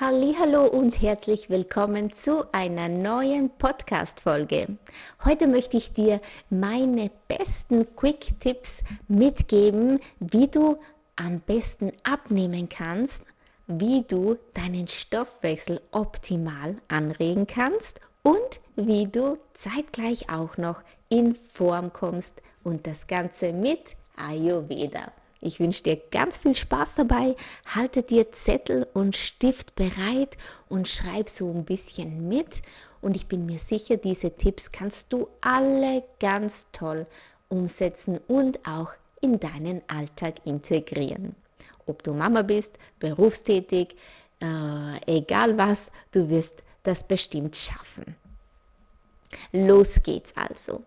Hallo und herzlich willkommen zu einer neuen Podcast Folge. Heute möchte ich dir meine besten Quick Tipps mitgeben, wie du am besten abnehmen kannst, wie du deinen Stoffwechsel optimal anregen kannst und wie du zeitgleich auch noch in Form kommst und das Ganze mit Ayurveda. Ich wünsche dir ganz viel Spaß dabei. Halte dir Zettel und Stift bereit und schreib so ein bisschen mit. Und ich bin mir sicher, diese Tipps kannst du alle ganz toll umsetzen und auch in deinen Alltag integrieren. Ob du Mama bist, berufstätig, äh, egal was, du wirst das bestimmt schaffen. Los geht's also.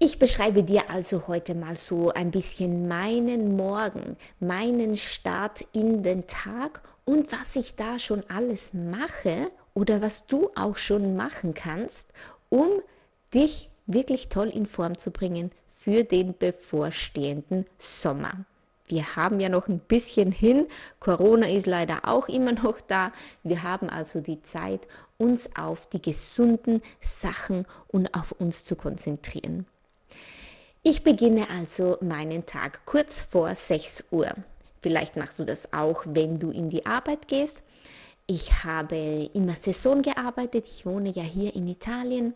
Ich beschreibe dir also heute mal so ein bisschen meinen Morgen, meinen Start in den Tag und was ich da schon alles mache oder was du auch schon machen kannst, um dich wirklich toll in Form zu bringen für den bevorstehenden Sommer. Wir haben ja noch ein bisschen hin. Corona ist leider auch immer noch da. Wir haben also die Zeit, uns auf die gesunden Sachen und auf uns zu konzentrieren. Ich beginne also meinen Tag kurz vor 6 Uhr. Vielleicht machst du das auch, wenn du in die Arbeit gehst. Ich habe immer Saison gearbeitet. Ich wohne ja hier in Italien.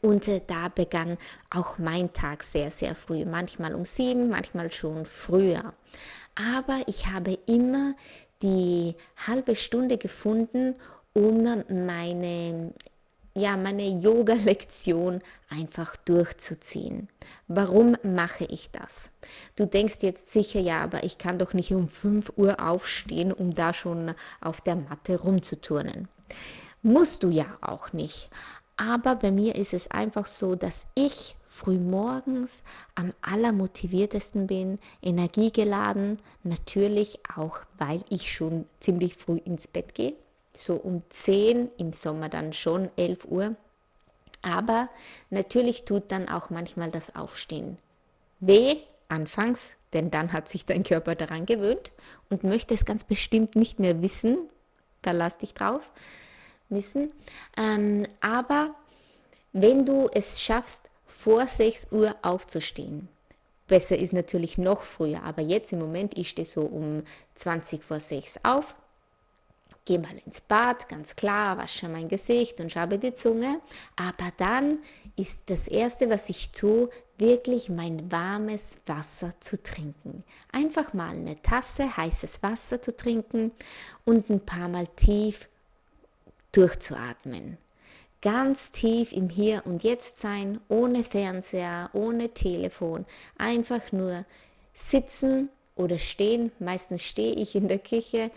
Und äh, da begann auch mein Tag sehr, sehr früh. Manchmal um sieben, manchmal schon früher. Aber ich habe immer die halbe Stunde gefunden, um meine ja, meine Yoga-Lektion einfach durchzuziehen. Warum mache ich das? Du denkst jetzt sicher, ja, aber ich kann doch nicht um 5 Uhr aufstehen, um da schon auf der Matte rumzuturnen. Musst du ja auch nicht. Aber bei mir ist es einfach so, dass ich frühmorgens am allermotiviertesten bin, energiegeladen, natürlich auch, weil ich schon ziemlich früh ins Bett gehe so um 10, im Sommer dann schon 11 Uhr. Aber natürlich tut dann auch manchmal das Aufstehen weh anfangs, denn dann hat sich dein Körper daran gewöhnt und möchte es ganz bestimmt nicht mehr wissen. Verlass dich drauf, wissen. Ähm, aber wenn du es schaffst, vor 6 Uhr aufzustehen, besser ist natürlich noch früher, aber jetzt im Moment, ich stehe so um 20 vor 6 auf, gehe mal ins Bad, ganz klar, wasche mein Gesicht und schabe die Zunge. Aber dann ist das Erste, was ich tue, wirklich mein warmes Wasser zu trinken. Einfach mal eine Tasse heißes Wasser zu trinken und ein paar Mal tief durchzuatmen. Ganz tief im Hier und Jetzt sein, ohne Fernseher, ohne Telefon, einfach nur sitzen oder stehen. Meistens stehe ich in der Küche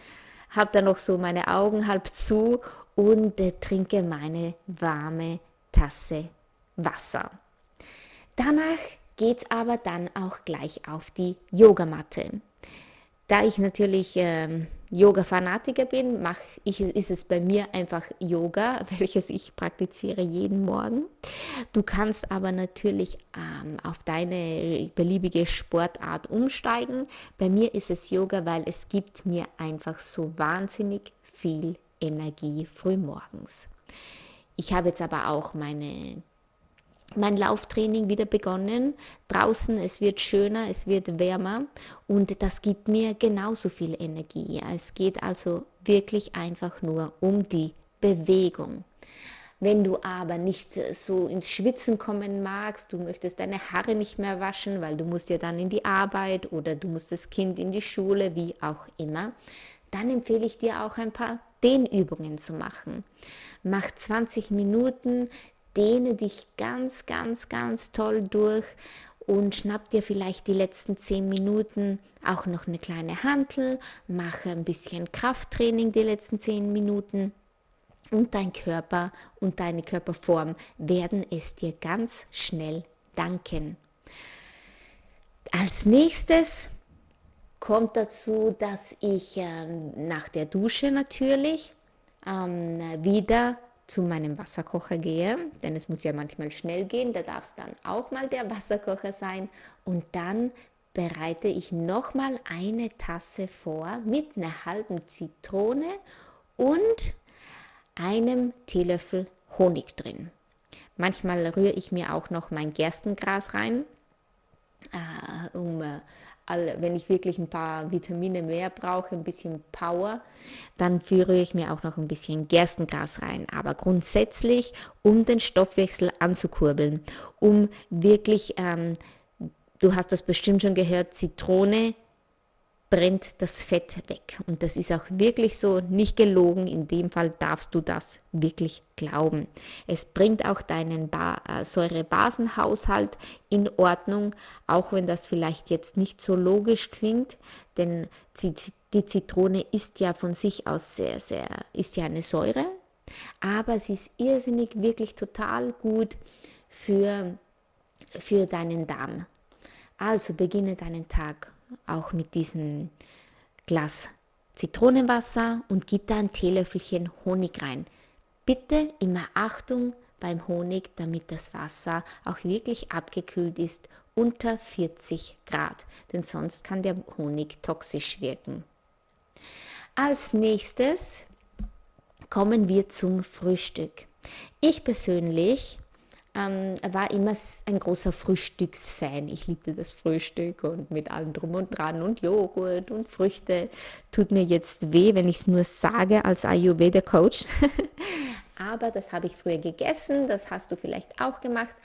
habe dann noch so meine Augen halb zu und äh, trinke meine warme Tasse Wasser. Danach geht es aber dann auch gleich auf die Yogamatte. Da ich natürlich ähm, Yoga-Fanatiker bin, mach ich, ist es bei mir einfach Yoga, welches ich praktiziere jeden Morgen. Du kannst aber natürlich ähm, auf deine beliebige Sportart umsteigen. Bei mir ist es Yoga, weil es gibt mir einfach so wahnsinnig viel Energie frühmorgens. Ich habe jetzt aber auch meine mein Lauftraining wieder begonnen. Draußen, es wird schöner, es wird wärmer und das gibt mir genauso viel Energie. Es geht also wirklich einfach nur um die Bewegung. Wenn du aber nicht so ins Schwitzen kommen magst, du möchtest deine Haare nicht mehr waschen, weil du musst ja dann in die Arbeit oder du musst das Kind in die Schule, wie auch immer, dann empfehle ich dir auch ein paar Dehnübungen zu machen. Mach 20 Minuten dehne dich ganz, ganz, ganz toll durch und schnapp dir vielleicht die letzten zehn Minuten auch noch eine kleine Hantel, mache ein bisschen Krafttraining die letzten zehn Minuten und dein Körper und deine Körperform werden es dir ganz schnell danken. Als nächstes kommt dazu, dass ich ähm, nach der Dusche natürlich ähm, wieder zu meinem Wasserkocher gehe, denn es muss ja manchmal schnell gehen, da darf es dann auch mal der Wasserkocher sein und dann bereite ich nochmal eine Tasse vor mit einer halben Zitrone und einem Teelöffel Honig drin. Manchmal rühre ich mir auch noch mein Gerstengras rein, äh, um äh, wenn ich wirklich ein paar Vitamine mehr brauche, ein bisschen Power, dann rühre ich mir auch noch ein bisschen Gerstengras rein. Aber grundsätzlich, um den Stoffwechsel anzukurbeln, um wirklich, ähm, du hast das bestimmt schon gehört, Zitrone brennt das Fett weg. Und das ist auch wirklich so, nicht gelogen. In dem Fall darfst du das wirklich glauben. Es bringt auch deinen ba äh, Säurebasenhaushalt in Ordnung, auch wenn das vielleicht jetzt nicht so logisch klingt, denn die, die Zitrone ist ja von sich aus sehr, sehr, ist ja eine Säure, aber sie ist irrsinnig, wirklich total gut für, für deinen Darm. Also beginne deinen Tag auch mit diesem Glas Zitronenwasser und gib da ein Teelöffelchen Honig rein. Bitte immer Achtung beim Honig, damit das Wasser auch wirklich abgekühlt ist unter 40 Grad, denn sonst kann der Honig toxisch wirken. Als nächstes kommen wir zum Frühstück. Ich persönlich ähm, war immer ein großer Frühstücksfan. Ich liebte das Frühstück und mit allem drum und dran und Joghurt und Früchte. Tut mir jetzt weh, wenn ich es nur sage als Ayurveda-Coach. Aber das habe ich früher gegessen, das hast du vielleicht auch gemacht.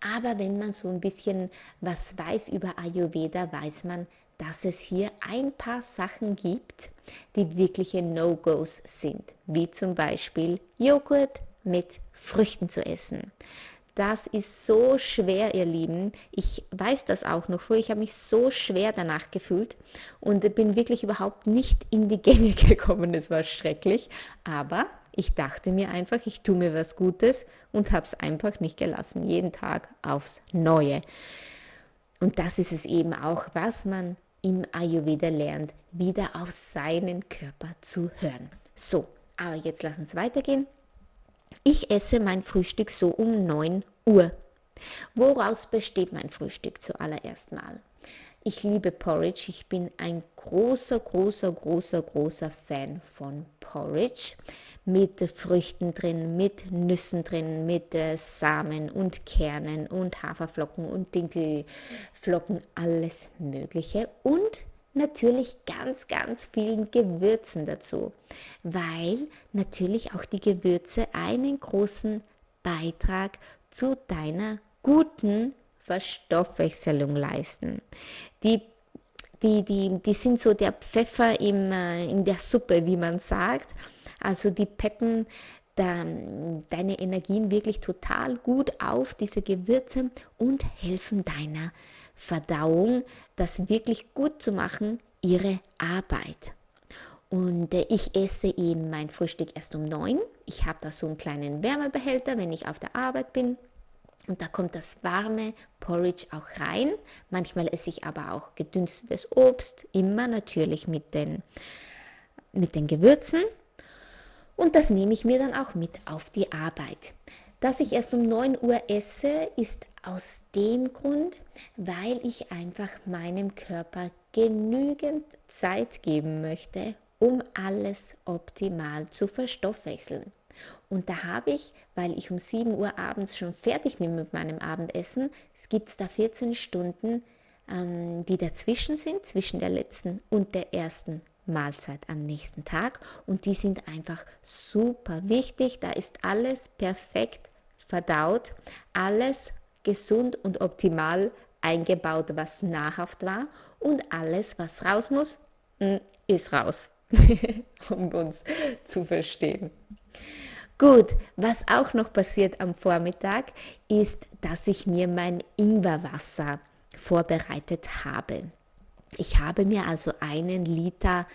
Aber wenn man so ein bisschen was weiß über Ayurveda, weiß man, dass es hier ein paar Sachen gibt, die wirkliche No-Gos sind, wie zum Beispiel Joghurt mit Früchten zu essen. Das ist so schwer, ihr Lieben. Ich weiß das auch noch früher. Ich habe mich so schwer danach gefühlt und bin wirklich überhaupt nicht in die Gänge gekommen. Es war schrecklich. Aber ich dachte mir einfach, ich tue mir was Gutes und habe es einfach nicht gelassen. Jeden Tag aufs Neue. Und das ist es eben auch, was man im Ayurveda lernt, wieder auf seinen Körper zu hören. So, aber jetzt lass uns weitergehen. Ich esse mein Frühstück so um 9 Uhr. Woraus besteht mein Frühstück zuallererst mal? Ich liebe Porridge. Ich bin ein großer, großer, großer, großer Fan von Porridge. Mit Früchten drin, mit Nüssen drin, mit äh, Samen und Kernen und Haferflocken und Dinkelflocken, alles Mögliche. Und natürlich ganz, ganz vielen Gewürzen dazu, weil natürlich auch die Gewürze einen großen Beitrag zu deiner guten Verstoffwechselung leisten. Die, die, die, die sind so der Pfeffer im, äh, in der Suppe, wie man sagt. Also die peppen deine Energien wirklich total gut auf, diese Gewürze, und helfen deiner Verdauung, das wirklich gut zu machen, ihre Arbeit. Und äh, ich esse eben mein Frühstück erst um neun. Ich habe da so einen kleinen Wärmebehälter, wenn ich auf der Arbeit bin. Und da kommt das warme Porridge auch rein. Manchmal esse ich aber auch gedünstetes Obst, immer natürlich mit den, mit den Gewürzen. Und das nehme ich mir dann auch mit auf die Arbeit. Dass ich erst um 9 Uhr esse, ist aus dem Grund, weil ich einfach meinem Körper genügend Zeit geben möchte, um alles optimal zu verstoffwechseln. Und da habe ich, weil ich um 7 Uhr abends schon fertig bin mit meinem Abendessen, es gibt da 14 Stunden, ähm, die dazwischen sind, zwischen der letzten und der ersten Mahlzeit am nächsten Tag. Und die sind einfach super wichtig. Da ist alles perfekt verdaut, alles gesund und optimal eingebaut, was nahrhaft war. Und alles, was raus muss, hm, ist raus, um uns zu verstehen. Gut, was auch noch passiert am Vormittag, ist, dass ich mir mein Ingwerwasser vorbereitet habe. Ich habe mir also einen Liter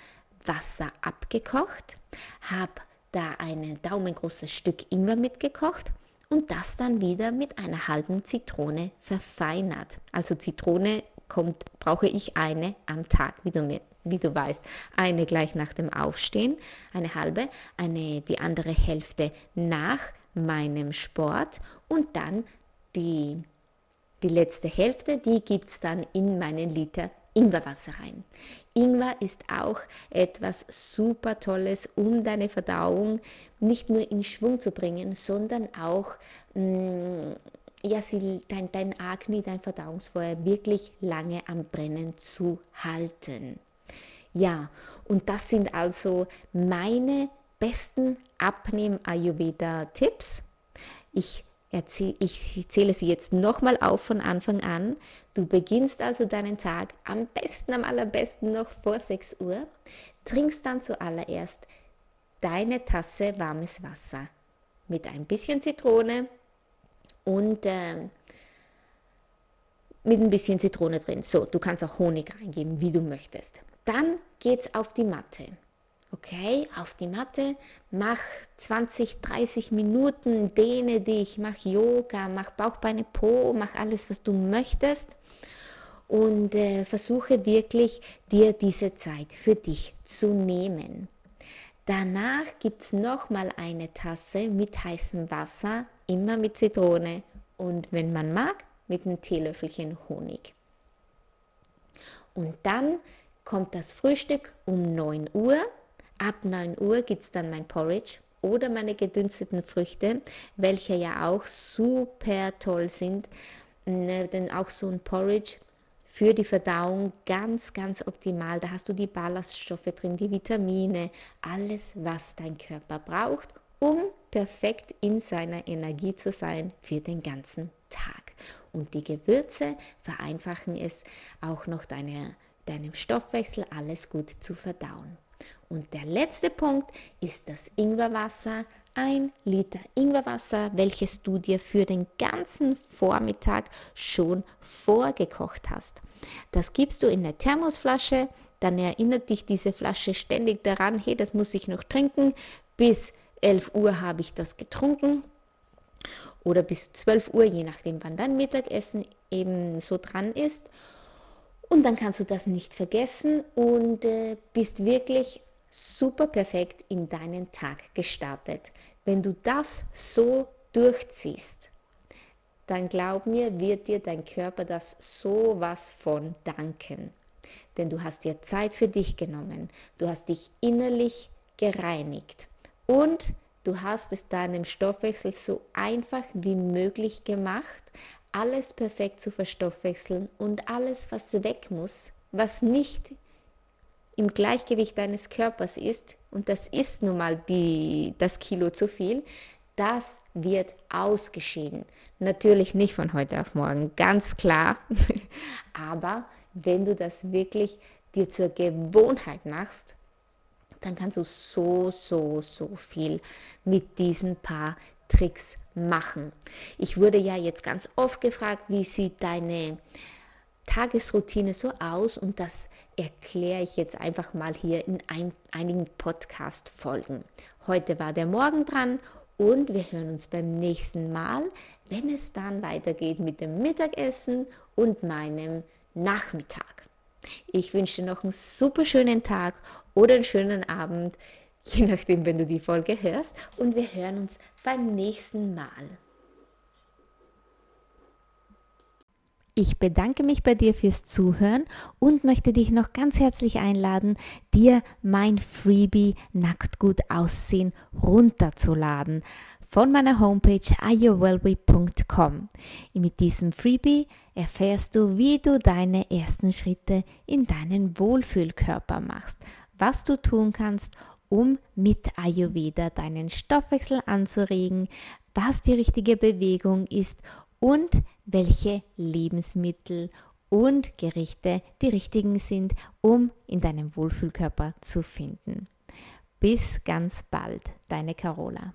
Wasser abgekocht, habe da ein daumengroßes Stück Ingwer mitgekocht und das dann wieder mit einer halben Zitrone verfeinert. Also Zitrone kommt, brauche ich eine am Tag, wie du, mir, wie du weißt. Eine gleich nach dem Aufstehen, eine halbe, eine, die andere Hälfte nach meinem Sport und dann die, die letzte Hälfte, die gibt es dann in meinen Liter Ingwerwasser rein. Ingwer ist auch etwas super Tolles, um deine Verdauung nicht nur in Schwung zu bringen, sondern auch mh, mm, ja, sie, dein, dein Agni, dein Verdauungsfeuer wirklich lange am Brennen zu halten. Ja, und das sind also meine besten Abnehm-Ayurveda-Tipps. Ich ich zähle sie jetzt nochmal auf von Anfang an. Du beginnst also deinen Tag am besten, am allerbesten noch vor 6 Uhr, trinkst dann zuallererst deine Tasse warmes Wasser mit ein bisschen Zitrone und äh, mit ein bisschen Zitrone drin. So, du kannst auch Honig reingeben, wie du möchtest. Dann geht's auf die Matte. Okay, auf die Matte, mach 20, 30 Minuten, dehne dich, mach Yoga, mach Bauchbeine Po, mach alles, was du möchtest und äh, versuche wirklich dir diese Zeit für dich zu nehmen. Danach gibt es nochmal eine Tasse mit heißem Wasser, immer mit Zitrone und wenn man mag, mit einem Teelöffelchen Honig. Und dann kommt das Frühstück um 9 Uhr Ab 9 Uhr gibt es dann mein Porridge oder meine gedünsteten Früchte, welche ja auch super toll sind. Ne, denn auch so ein Porridge für die Verdauung ganz, ganz optimal. Da hast du die Ballaststoffe drin, die Vitamine, alles, was dein Körper braucht, um perfekt in seiner Energie zu sein für den ganzen Tag. Und die Gewürze vereinfachen es auch noch deine, deinem Stoffwechsel alles gut zu verdauen. Und der letzte Punkt ist das Ingwerwasser. Ein Liter Ingwerwasser, welches du dir für den ganzen Vormittag schon vorgekocht hast. Das gibst du in eine Thermosflasche, dann erinnert dich diese Flasche ständig daran, hey, das muss ich noch trinken. Bis 11 Uhr habe ich das getrunken oder bis 12 Uhr, je nachdem, wann dein Mittagessen eben so dran ist. Und dann kannst du das nicht vergessen und äh, bist wirklich super perfekt in deinen Tag gestartet. Wenn du das so durchziehst, dann glaub mir, wird dir dein Körper das so was von danken. Denn du hast dir Zeit für dich genommen, du hast dich innerlich gereinigt und du hast es deinem Stoffwechsel so einfach wie möglich gemacht, alles perfekt zu verstoffwechseln und alles, was weg muss, was nicht im Gleichgewicht deines Körpers ist, und das ist nun mal die, das Kilo zu viel, das wird ausgeschieden. Natürlich nicht von heute auf morgen, ganz klar. Aber wenn du das wirklich dir zur Gewohnheit machst, dann kannst du so, so, so viel mit diesen paar Tricks machen. Ich wurde ja jetzt ganz oft gefragt, wie sieht deine Tagesroutine so aus und das erkläre ich jetzt einfach mal hier in ein, einigen Podcast-Folgen. Heute war der Morgen dran und wir hören uns beim nächsten Mal, wenn es dann weitergeht mit dem Mittagessen und meinem Nachmittag. Ich wünsche dir noch einen super schönen Tag oder einen schönen Abend, je nachdem, wenn du die Folge hörst. Und wir hören uns beim nächsten Mal. Ich bedanke mich bei dir fürs Zuhören und möchte dich noch ganz herzlich einladen, dir mein Freebie Nackt gut aussehen runterzuladen von meiner Homepage ayurwellbe.com. Mit diesem Freebie erfährst du, wie du deine ersten Schritte in deinen Wohlfühlkörper machst, was du tun kannst, um mit Ayurveda deinen Stoffwechsel anzuregen, was die richtige Bewegung ist und welche Lebensmittel und Gerichte die richtigen sind, um in deinem Wohlfühlkörper zu finden. Bis ganz bald, deine Carola.